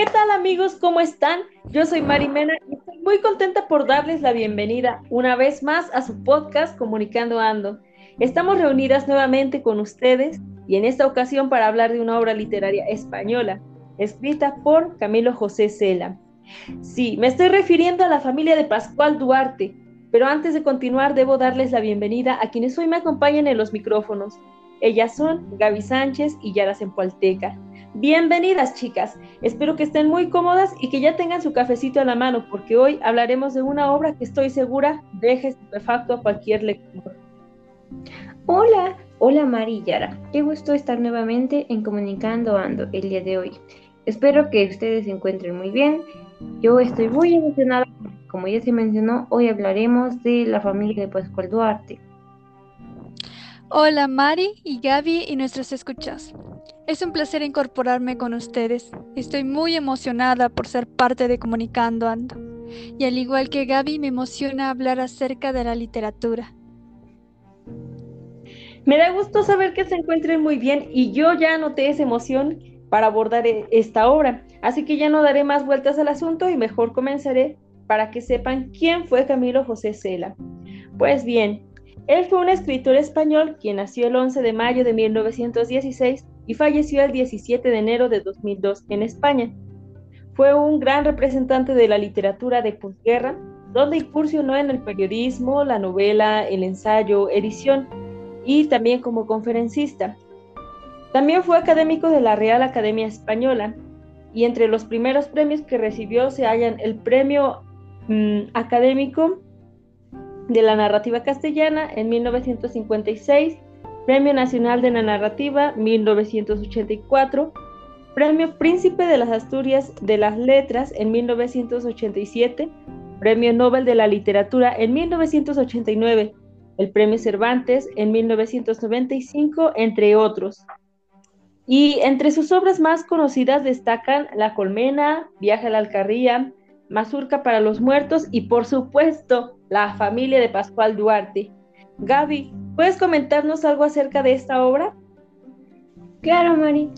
¿Qué tal amigos? ¿Cómo están? Yo soy Marimena y estoy muy contenta por darles la bienvenida una vez más a su podcast Comunicando Ando. Estamos reunidas nuevamente con ustedes y en esta ocasión para hablar de una obra literaria española, escrita por Camilo José Cela. Sí, me estoy refiriendo a la familia de Pascual Duarte, pero antes de continuar debo darles la bienvenida a quienes hoy me acompañan en los micrófonos. Ellas son Gaby Sánchez y Yara Zempoalteca. Bienvenidas chicas, espero que estén muy cómodas y que ya tengan su cafecito a la mano porque hoy hablaremos de una obra que estoy segura deja estupefacto a cualquier lector. Hola, hola Mari y Yara, qué gusto estar nuevamente en Comunicando Ando el día de hoy. Espero que ustedes se encuentren muy bien. Yo estoy muy emocionada, como ya se mencionó, hoy hablaremos de la familia de Pascual Duarte. Hola Mari y Gaby y nuestras escuchas. Es un placer incorporarme con ustedes. Estoy muy emocionada por ser parte de Comunicando Ando. Y al igual que Gaby, me emociona hablar acerca de la literatura. Me da gusto saber que se encuentren muy bien y yo ya anoté esa emoción para abordar e-, esta obra. Así que ya no daré más vueltas al asunto y mejor comenzaré para que sepan quién fue Camilo José Cela. Pues bien, él fue un escritor español quien nació el 11 de mayo de 1916 y falleció el 17 de enero de 2002 en España. Fue un gran representante de la literatura de posguerra, donde incursionó en el periodismo, la novela, el ensayo, edición y también como conferencista. También fue académico de la Real Academia Española y entre los primeros premios que recibió se hallan el Premio mm, Académico de la Narrativa Castellana en 1956, Premio Nacional de la Narrativa 1984, Premio Príncipe de las Asturias de las Letras en 1987, Premio Nobel de la Literatura en 1989, el Premio Cervantes en 1995, entre otros. Y entre sus obras más conocidas destacan La Colmena, Viaje a la Alcarría, Mazurca para los Muertos y por supuesto La familia de Pascual Duarte. Gaby, ¿puedes comentarnos algo acerca de esta obra? Claro, Mari.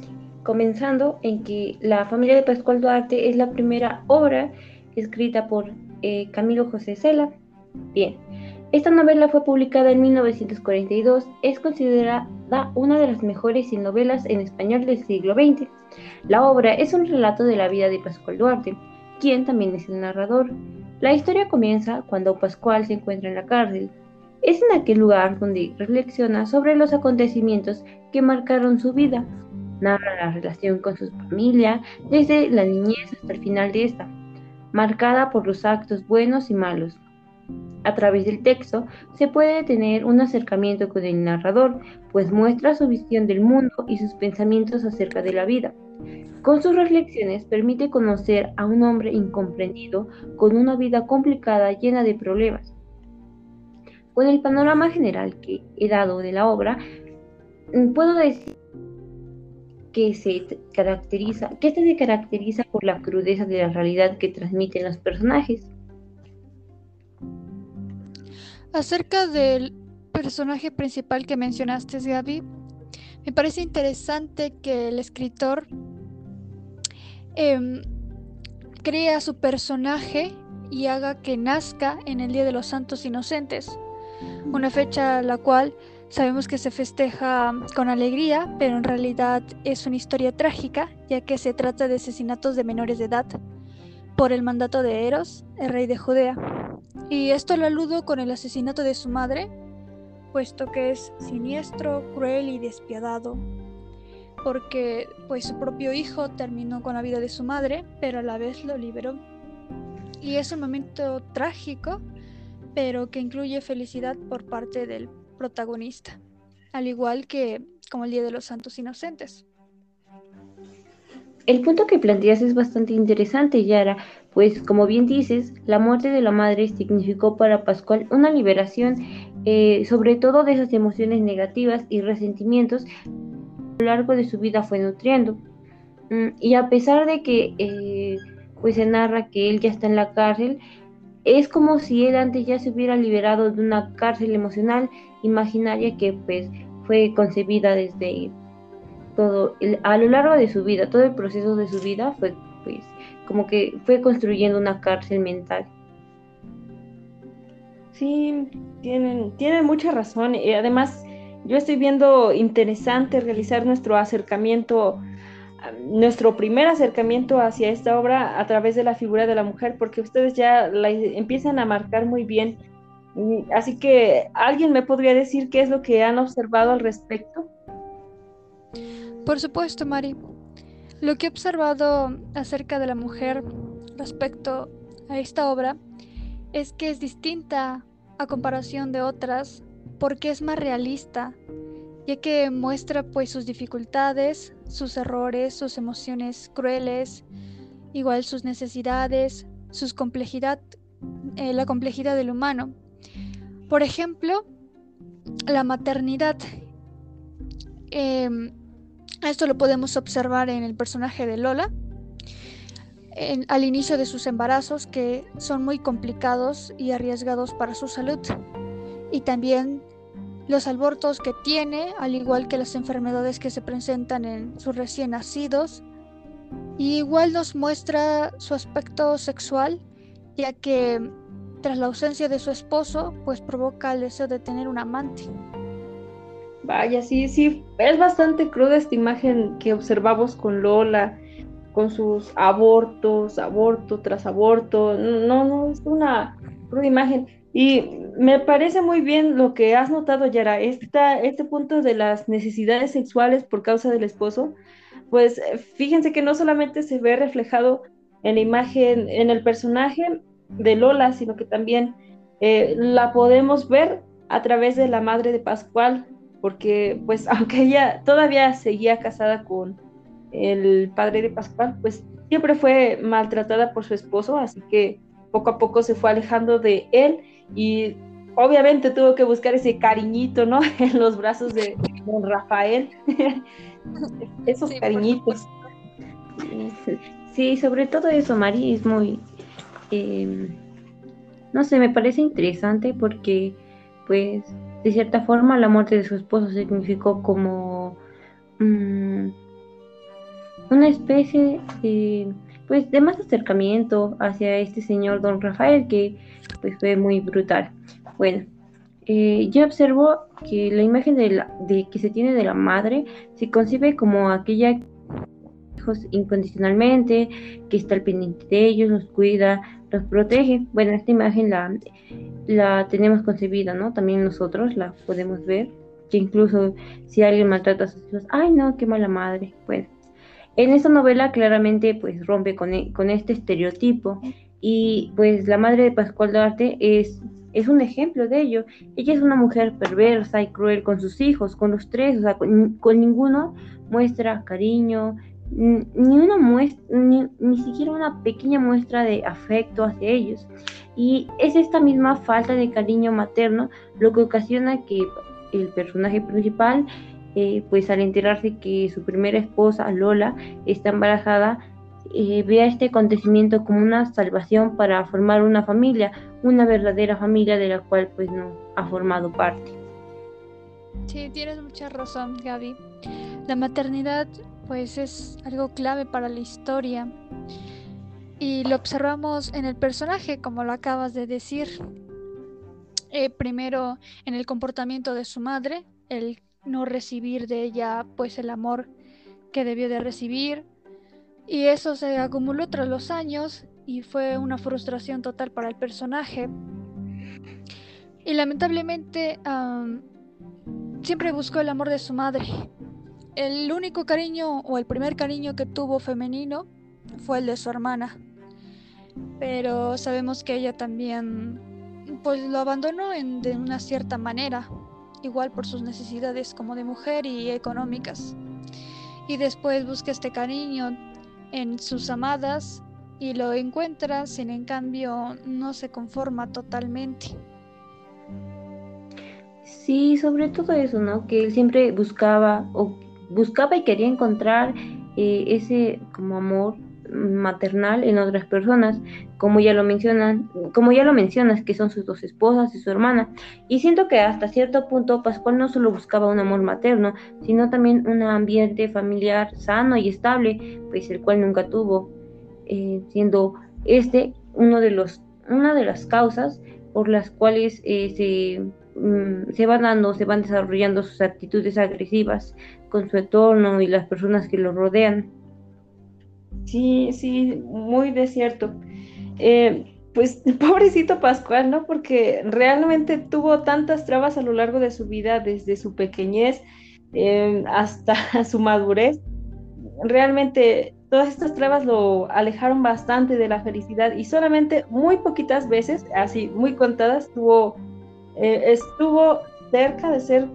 Comenzando en que La familia de Pascual Duarte es la primera obra escrita por eh, Camilo José Cela. Bien, esta novela fue publicada en 1942, es considerada una de las mejores novelas en español del siglo XX. La obra es un relato de la vida de Pascual Duarte, quien también es el narrador. La historia comienza cuando Pascual se encuentra en la cárcel. Es en aquel lugar donde reflexiona sobre los acontecimientos que marcaron su vida. Narra la relación con su familia desde la niñez hasta el final de esta, marcada por los actos buenos y malos. A través del texto se puede tener un acercamiento con el narrador, pues muestra su visión del mundo y sus pensamientos acerca de la vida. Con sus reflexiones permite conocer a un hombre incomprendido con una vida complicada llena de problemas. Con el panorama general que he dado de la obra, mm, puedo decir que se caracteriza, que este se caracteriza por la crudeza de la realidad que transmiten los personajes. Acerca del personaje principal que mencionaste, Gaby, me parece interesante que el escritor eh, crea su personaje y haga que nazca en el Día de los Santos Inocentes, una fecha la cual sabemos que se festeja con alegría, pero en realidad es una historia trágica, ya que se trata de asesinatos de menores de edad por el mandato de Eros, el rey de Judea. Y esto lo aludo con el asesinato de su madre, puesto que es siniestro, cruel y despiadado, porque pues su propio hijo terminó con la vida de su madre, pero a la vez lo liberó. Y es un momento trágico, pero que incluye felicidad por parte del protagonista, al igual que como el Día de los Santos Inocentes. El punto que planteas es bastante interesante, Yara, pues como bien dices, la muerte de la madre significó para Pascual una liberación, eh, sobre todo de esas emociones negativas y resentimientos lo largo de su vida fue nutriendo. Mm, y a pesar de que eh, pues se narra que él ya está en la cárcel, es como si él antes ya se hubiera liberado de una cárcel emocional imaginaria que pues fue concebida desde todo a lo largo de su vida, todo el proceso de su vida fue pues como que fue construyendo una cárcel mental. Sí, tienen, tienen mucha razón. Y además, yo estoy viendo interesante realizar nuestro acercamiento, nuestro primer acercamiento hacia esta obra a través de la figura de la mujer, porque ustedes ya la empiezan a marcar muy bien. Así que, ¿alguien me podría decir qué es lo que han observado al respecto? Por supuesto, Mari. Lo que he observado acerca de la mujer respecto a esta obra es que es distinta a comparación de otras porque es más realista, ya que muestra pues sus dificultades, sus errores, sus emociones crueles, igual sus necesidades, sus complejidad, eh, la complejidad del humano. Por ejemplo, la maternidad. Em, esto lo podemos observar en el personaje de Lola, al inicio de sus embarazos, que son muy complicados y arriesgados para su salud. Y también los abortos que tiene, al igual que las enfermedades que se presentan en sus recién nacidos. Y igual nos muestra su aspecto sexual, ya que tras la ausencia de su esposo, pues provoca el deseo de tener un amante. Vaya, sí, sí, es bastante cruda esta imagen que observamos con Lola, con sus abortos, aborto tras aborto. No, no, es una cruda imagen. Y me parece muy bien lo que has notado, Yara, esta, este punto de las necesidades sexuales por causa del esposo. Pues fíjense que no solamente se ve reflejado en la imagen, en el personaje de Lola, sino que también eh, la podemos ver a través de la madre de Pascual, porque pues aunque ella todavía seguía casada con el padre de Pascual, pues siempre fue maltratada por su esposo, así que poco a poco se fue alejando de él y obviamente tuvo que buscar ese cariñito, ¿no? En los brazos de don Rafael. Esos cariñitos. Sí, sobre todo eso, Mari, es muy, em, no sé, me parece interesante porque, pues, de cierta forma, la muerte de su esposo significó como mm, una especie de, pues, de más acercamiento hacia este señor don Rafael, que pues fue muy brutal. Bueno, eh, yo observo que la imagen de, la, de que se tiene de la madre se concibe como aquella hijos incondicionalmente, que está al pendiente de ellos, los cuida, los protege. Bueno, esta imagen la, la tenemos concebida, ¿no? También nosotros la podemos ver, que incluso si alguien maltrata a sus hijos, ay no, qué mala madre. Bueno, en esta novela claramente pues rompe con, e, con este estereotipo y pues la madre de Pascual Duarte es, es un ejemplo de ello. Ella es una mujer perversa y cruel con sus hijos, con los tres, o sea, con, con ninguno muestra cariño, ni una muestra, ni, ni, siquiera una pequeña muestra de afecto hacia ellos. Y es esta misma falta de cariño materno lo que ocasiona que el personaje principal, eh, pues al enterarse que su primera esposa, Lola, está embarazada, eh, vea este acontecimiento como una salvación para formar una familia, una verdadera familia de la cual pues no ha formado parte. Sí, tienes mucha razón, Gaby. La maternidad pues es algo clave para la historia. Y lo observamos en el personaje, como lo acabas de decir. Eh, primero en el comportamiento de su madre, el no recibir de ella pues el amor que debió de recibir. Y eso se acumuló tras los años y fue una frustración total para el personaje. Y lamentablemente siempre buscó el amor de su madre, el único cariño o el primer cariño que tuvo femenino fue el de su hermana. Pero sabemos que ella también pues lo abandonó en, de una cierta manera, igual por sus necesidades como de mujer y económicas. Y después busca este cariño en sus amadas y lo encuentra, sin en cambio no se conforma totalmente. Sí, sobre todo eso, ¿no? Que él siempre buscaba o buscaba y quería encontrar eh, ese como amor maternal en otras personas, como ya lo mencionan, como ya lo mencionas, que son sus dos esposas y su hermana. Y siento que hasta cierto punto Pascual no solo buscaba un amor materno, sino también un ambiente familiar sano y estable, pues el cual nunca tuvo. eh, siendo este uno de los, una de las causas por las cuales eh, se, mm, se van dando, se van desarrollando sus actitudes agresivas con su entorno y las personas que lo rodean. Sí, sí, muy de cierto. Eh, pues pobrecito Pascual, ¿no? Porque realmente tuvo tantas trabas a lo largo de su vida, desde su pequeñez eh, hasta su madurez. Realmente todas estas trabas lo alejaron bastante de la felicidad y solamente muy poquitas veces, así muy contadas, tuvo, eh, estuvo cerca de ser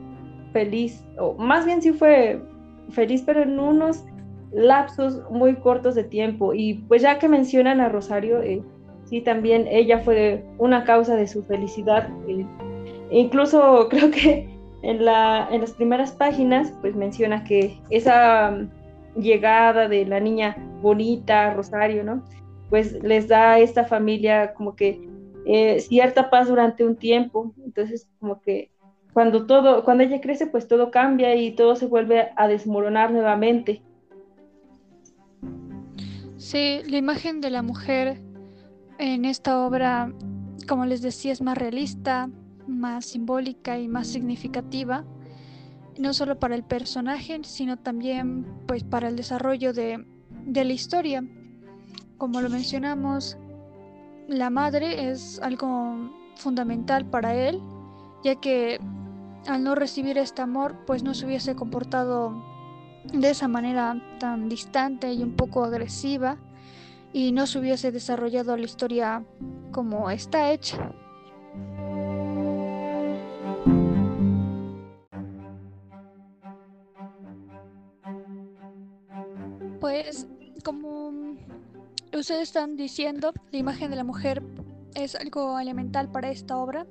feliz, o más bien sí fue feliz, pero en unos lapsos muy cortos de tiempo. Y pues ya que mencionan a Rosario, eh, sí, también ella fue una causa de su felicidad. Eh, incluso creo que en, la, en las primeras páginas, pues menciona que esa mm, llegada de la niña bonita, Rosario, ¿no? Pues les da a esta familia como que eh, cierta paz durante un tiempo. Entonces, como que cuando todo, cuando ella crece, pues todo cambia y todo se vuelve a desmoronar nuevamente. Sí, la imagen de la mujer en esta obra, como les decía, es más realista, más simbólica y más significativa, no solo para el personaje, sino también pues para el desarrollo de, de la historia. Como lo mencionamos, la madre es algo fundamental para él, ya que al no recibir este amor, pues no se hubiese comportado de esa manera tan distante y un poco agresiva y no se hubiese desarrollado la historia como está hecha. Pues como ustedes están diciendo, la imagen de la mujer es algo elemental para esta obra,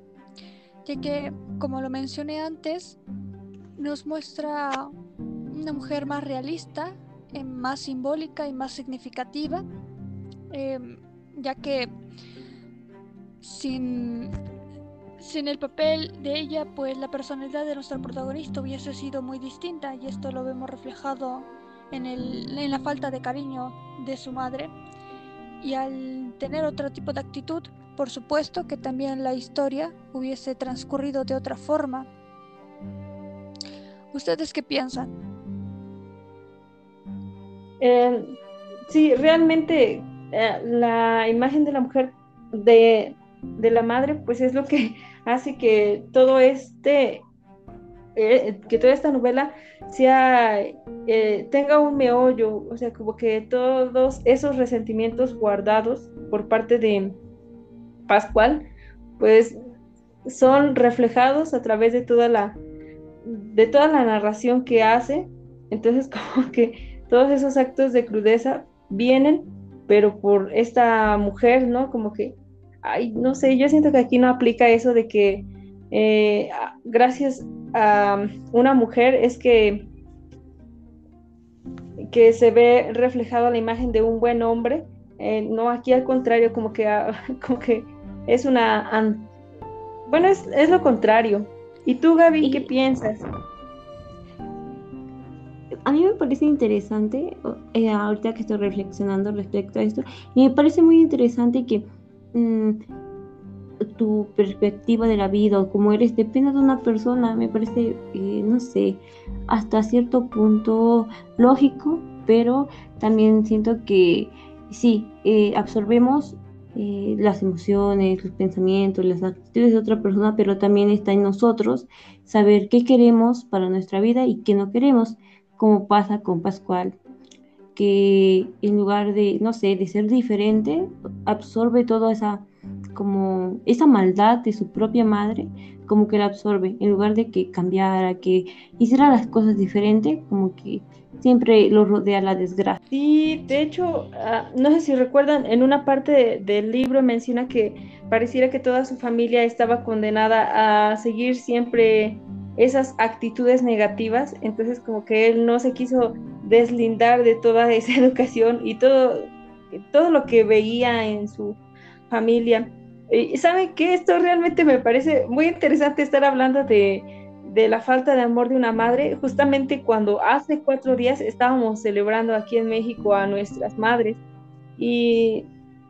ya que, como lo mencioné antes, nos muestra una mujer más realista, eh, más simbólica y más significativa, em, ya que sin, sin el papel de ella, pues la personalidad de nuestra protagonista hubiese sido muy distinta y esto lo vemos reflejado en, el, en la falta de cariño de su madre y al tener otro tipo de actitud, por supuesto que también la historia hubiese transcurrido de otra forma. ¿Ustedes qué piensan? Eh, sí, realmente eh, la imagen de la mujer de, la madre, pues es lo que hace que todo este, eh, que toda esta novela sea, tenga un meollo, o sea, como que todos esos resentimientos guardados por parte de Pascual, pues son reflejados a través de toda la, de toda la narración que hace. Entonces, como que todos esos actos de crudeza vienen, pero por esta mujer, ¿no? Como que, ay, no sé, yo siento que aquí no aplica eso de que eh, gracias a una mujer es que, que se ve reflejado la imagen de un buen hombre. Eh, no, aquí al contrario, como que, como que es una... Bueno, es, es lo contrario. ¿Y tú, Gaby, qué piensas? A mí me parece interesante, eh, ahorita que estoy reflexionando respecto a esto, y me parece muy interesante que mm, tu perspectiva de la vida o cómo eres depende de una persona, me parece, eh, no sé, hasta cierto punto lógico, pero también siento que sí, eh, absorbemos las emociones, los pensamientos, las actitudes de otra persona, pero también está en nosotros saber qué queremos para nuestra vida y qué no queremos como pasa con Pascual, que en lugar de, no sé, de ser diferente, absorbe toda esa, como, esa maldad de su propia madre, como que la absorbe, en lugar de que cambiara, que hiciera las cosas diferentes, como que siempre lo rodea la desgracia. Sí, de hecho, ah, no sé si recuerdan, en una parte del libro menciona que pareciera que toda su familia estaba condenada a seguir siempre esas actitudes negativas, entonces como que él no se quiso deslindar de toda esa educación y todo, todo lo que veía en su familia. Y saben que esto realmente me parece muy interesante estar hablando de, de la falta de amor de una madre, justamente cuando hace cuatro días estábamos celebrando aquí en México a nuestras madres. Y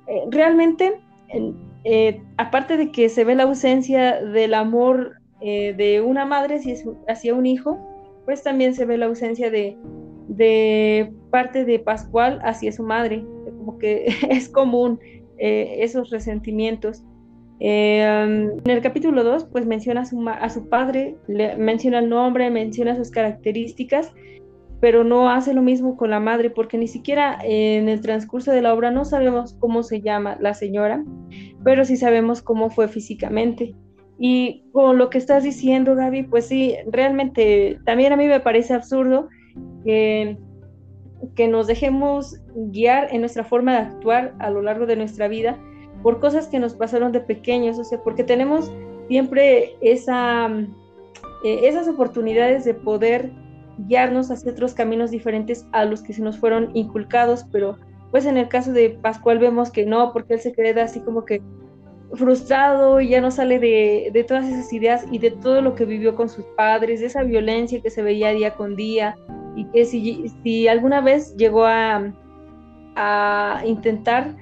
eh, realmente, eh, aparte de que se ve la ausencia del amor eh, de una madre hacia un hijo, pues también se ve la ausencia de, parte de Pascual hacia su madre, como que es común esos resentimientos. en el capítulo 2, pues menciona a su, a su padre, le, menciona el nombre, menciona sus características, pero no hace lo mismo con la madre, porque ni siquiera en el transcurso de la obra no sabemos cómo se llama la señora, pero sí sabemos cómo fue físicamente. Y con lo que estás diciendo, Gaby, pues sí, realmente también a mí me parece absurdo que, que nos dejemos guiar en nuestra forma de actuar a lo largo de nuestra vida por cosas que nos pasaron de pequeños, o sea, porque tenemos siempre esa, eh, esas oportunidades de poder guiarnos hacia otros caminos diferentes a los que se nos fueron inculcados, pero pues en el caso de Pascual vemos que no, porque él se queda así como que frustrado y ya no sale de, de, todas esas ideas y de todo lo que vivió con sus padres, de esa violencia que se veía día con día y que si, alguna vez llegó a, a intentar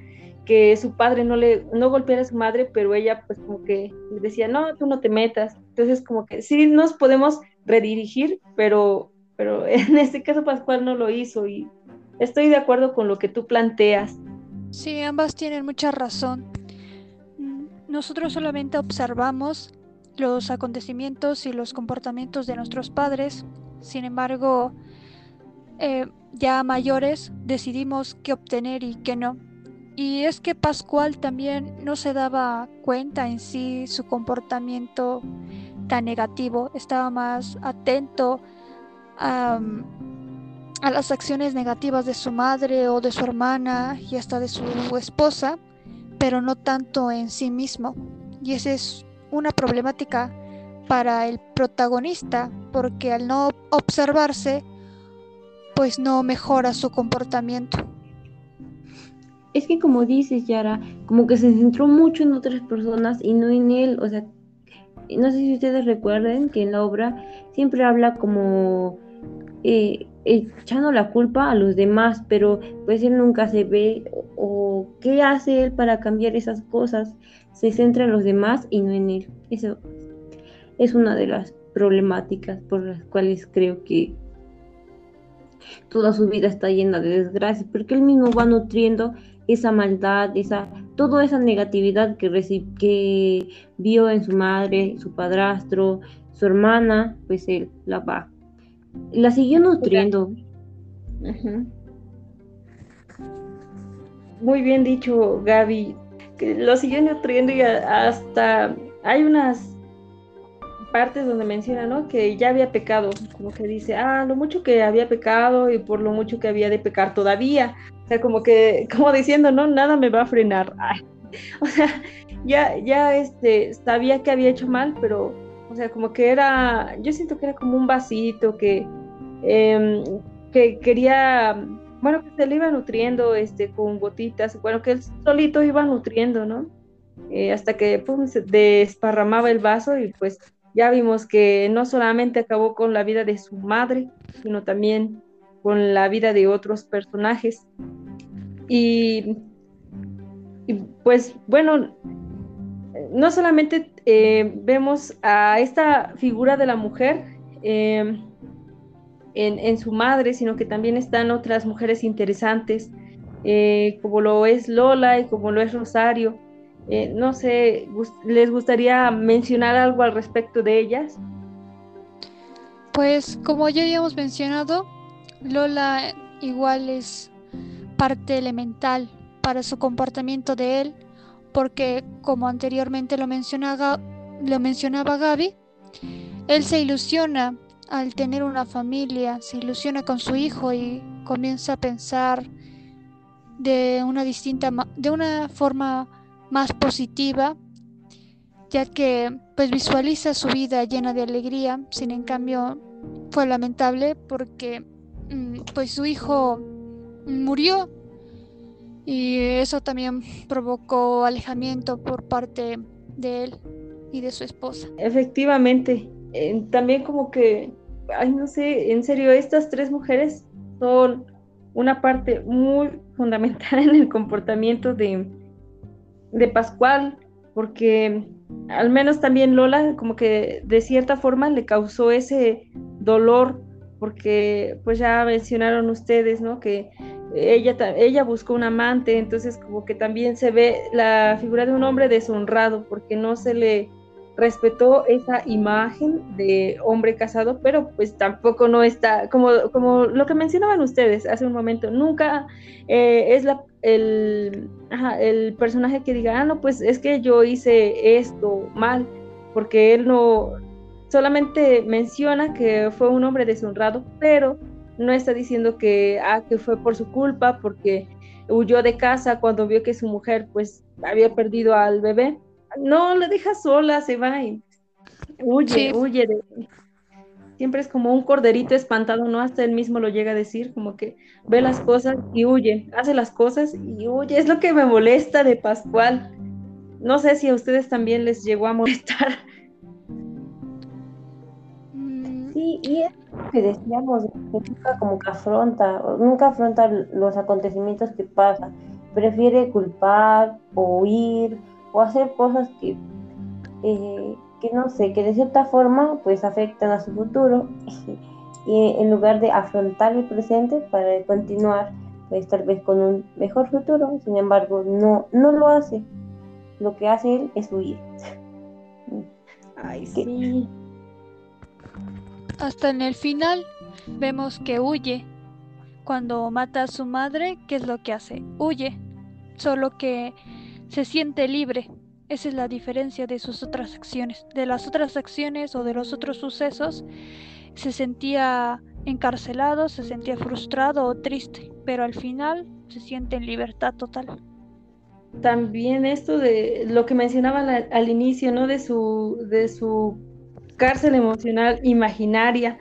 que su padre no le no golpeara a su madre, pero ella pues como que decía, no, tú no te metas. Entonces como que sí nos podemos redirigir, pero pero en este caso Pascual no lo hizo y estoy de acuerdo con lo que tú planteas. Sí, ambas tienen mucha razón. Nosotros solamente observamos los acontecimientos y los comportamientos de nuestros padres, sin embargo, eh, ya mayores decidimos qué obtener y qué no. Y es que Pascual también no se daba cuenta en sí su comportamiento tan negativo, estaba más atento a, las acciones negativas de su madre o de su hermana y hasta de su esposa, pero no tanto en sí mismo. Y esa es una problemática para el protagonista, porque al no observarse, pues no mejora su comportamiento. Es que como dices, Yara, como que se centró mucho en otras personas y no en él. O sea, no sé si ustedes recuerden que en la obra siempre habla como eh, echando la culpa a los demás, pero pues él nunca se ve o, qué hace él para cambiar esas cosas. Se centra en los demás y no en él. Eso es una de las problemáticas por las cuales creo que toda su vida está llena de desgracias, porque él mismo va nutriendo esa maldad, esa, toda esa negatividad que, que vio en su madre, su padrastro, su hermana, pues él la va la siguió nutriendo. Muy bien dicho, Gaby. Que lo siguió nutriendo y hasta hay unas partes donde menciona, ¿no? Que ya había pecado, como que dice, ah, lo mucho que había pecado y por lo mucho que había de pecar todavía. O sea, como que, como diciendo, no, nada me va a frenar. O sea, ya, ya este, sabía que había hecho mal, pero o sea, como que era, yo siento que era como un vasito que, em, que quería, bueno, que se le iba nutriendo este, con gotitas, bueno, que él solito iba nutriendo, ¿no? Eh, hasta que pum, se desparramaba el vaso y pues ya vimos que no solamente acabó con la vida de su madre, sino también con la vida de otros personajes. Y, y pues bueno, no solamente eh, vemos a esta figura de la mujer eh, en, su madre, sino que también están otras mujeres interesantes, eh, como lo es Lola y como lo es Rosario. no sé, ¿les gustaría mencionar algo al respecto de ellas? Pues como ya habíamos mencionado, Lola igual es parte elemental para su comportamiento de él porque, como anteriormente lo mencionaba, lo mencionaba Gaby, él se ilusiona al tener una familia, se ilusiona con su hijo y comienza a pensar de una distinta, de una forma más positiva, ya que pues visualiza su vida llena de alegría, sin en cambio fue lamentable porque mm, pues su hijo murió y eso también provocó alejamiento por parte de él y de su esposa. Efectivamente, también como que, ay no sé, en serio, estas tres mujeres son una parte muy fundamental en el comportamiento de, de Pascual, porque al menos también Lola como que de cierta forma le causó ese dolor, porque pues ya mencionaron ustedes, ¿no? Que ella, ella buscó un amante, entonces como que también se ve la figura de un hombre deshonrado, porque no se le respetó esa imagen de hombre casado, pero pues tampoco no está, como, como lo que mencionaban ustedes hace un momento, nunca eh, es la, el, el personaje que diga, ah, no, pues es que yo hice esto mal, porque él no, solamente menciona que fue un hombre deshonrado, pero no está diciendo que, ah, que fue por su culpa, porque huyó de casa cuando vio que su mujer pues había perdido al bebé no, la deja sola, se va y huye, huye. Siempre es como un corderito espantado, ¿no? Hasta él mismo lo llega a decir, como que ve las cosas y huye, hace las cosas y huye. Es lo que me molesta de Pascual. No sé si a ustedes también les llegó a molestar. Mm. Sí, y es que decíamos, nunca como que afronta, nunca afronta los acontecimientos que pasan. Prefiere culpar o huir o hacer cosas que, eh, que no sé, que de cierta forma pues afectan a su futuro y en lugar de afrontar el presente para continuar pues tal vez con un mejor futuro, sin embargo no, no lo hace. Lo que hace él es huir. Ay, sí. Hasta en el final vemos que huye. Cuando mata a su madre, ¿qué es lo que hace? Huye. Solo que se siente libre. Esa es la diferencia de sus otras acciones. De las otras acciones o de los otros sucesos, se sentía encarcelado, se sentía frustrado o triste, pero al final se siente en libertad total. También esto de lo que mencionaban al, inicio, ¿no? De su, de su cárcel emocional imaginaria,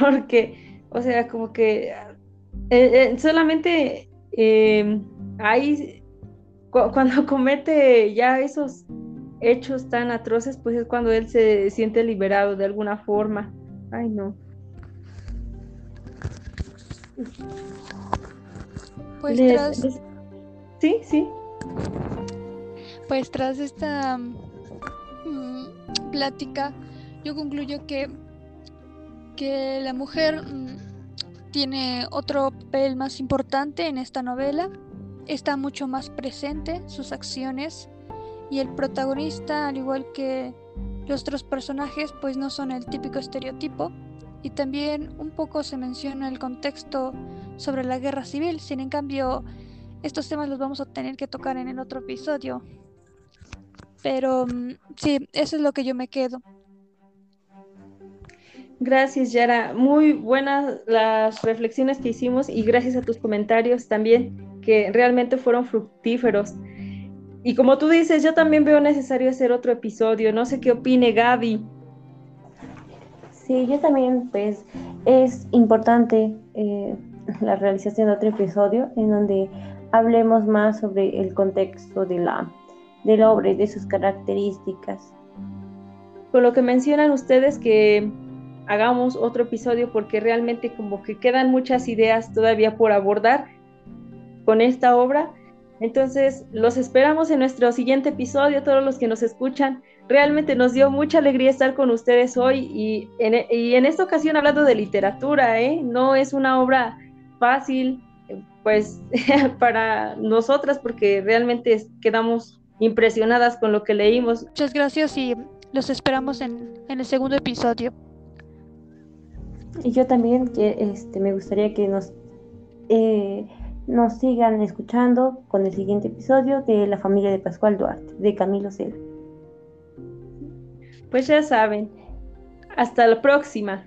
porque, o sea, como que eh, eh, solamente eh, hay cuando comete ya esos hechos tan atroces, pues es cuando él se siente liberado de alguna forma. Ay, no. Pues tras... Sí, sí. Pues tras esta mm, plática, yo concluyo que, que la mujer mm, tiene otro papel más importante en esta novela está mucho más presente sus acciones y el protagonista, al igual que los otros personajes, pues no son el típico estereotipo. Y también un poco se menciona el contexto sobre la guerra civil, sin en cambio estos temas los vamos a tener que tocar en el otro episodio. Pero mm, sí, eso es lo que yo me quedo. Gracias, Yara. Muy buenas las reflexiones que hicimos y gracias a tus comentarios también que realmente fueron fructíferos. Y como tú dices, yo también veo necesario hacer otro episodio. No sé qué opine Gaby. Sí, yo también, pues es importante eh, la realización de otro episodio en donde hablemos más sobre el contexto de la, de la obra y de sus características. Con lo que mencionan ustedes que hagamos otro episodio porque realmente como que quedan muchas ideas todavía por abordar con esta obra. Entonces, los esperamos en nuestro siguiente episodio, todos los que nos escuchan. Realmente nos dio mucha alegría estar con ustedes hoy y en, esta ocasión hablando de literatura, ¿eh? No es una obra fácil, pues, para nosotras porque realmente quedamos impresionadas con lo que leímos. Muchas gracias y los esperamos en, el segundo episodio. Y yo también este, me gustaría que nos... Eh, nos sigan escuchando con el siguiente episodio de La familia de Pascual Duarte, de Camilo Cela. Pues ya saben, hasta la próxima.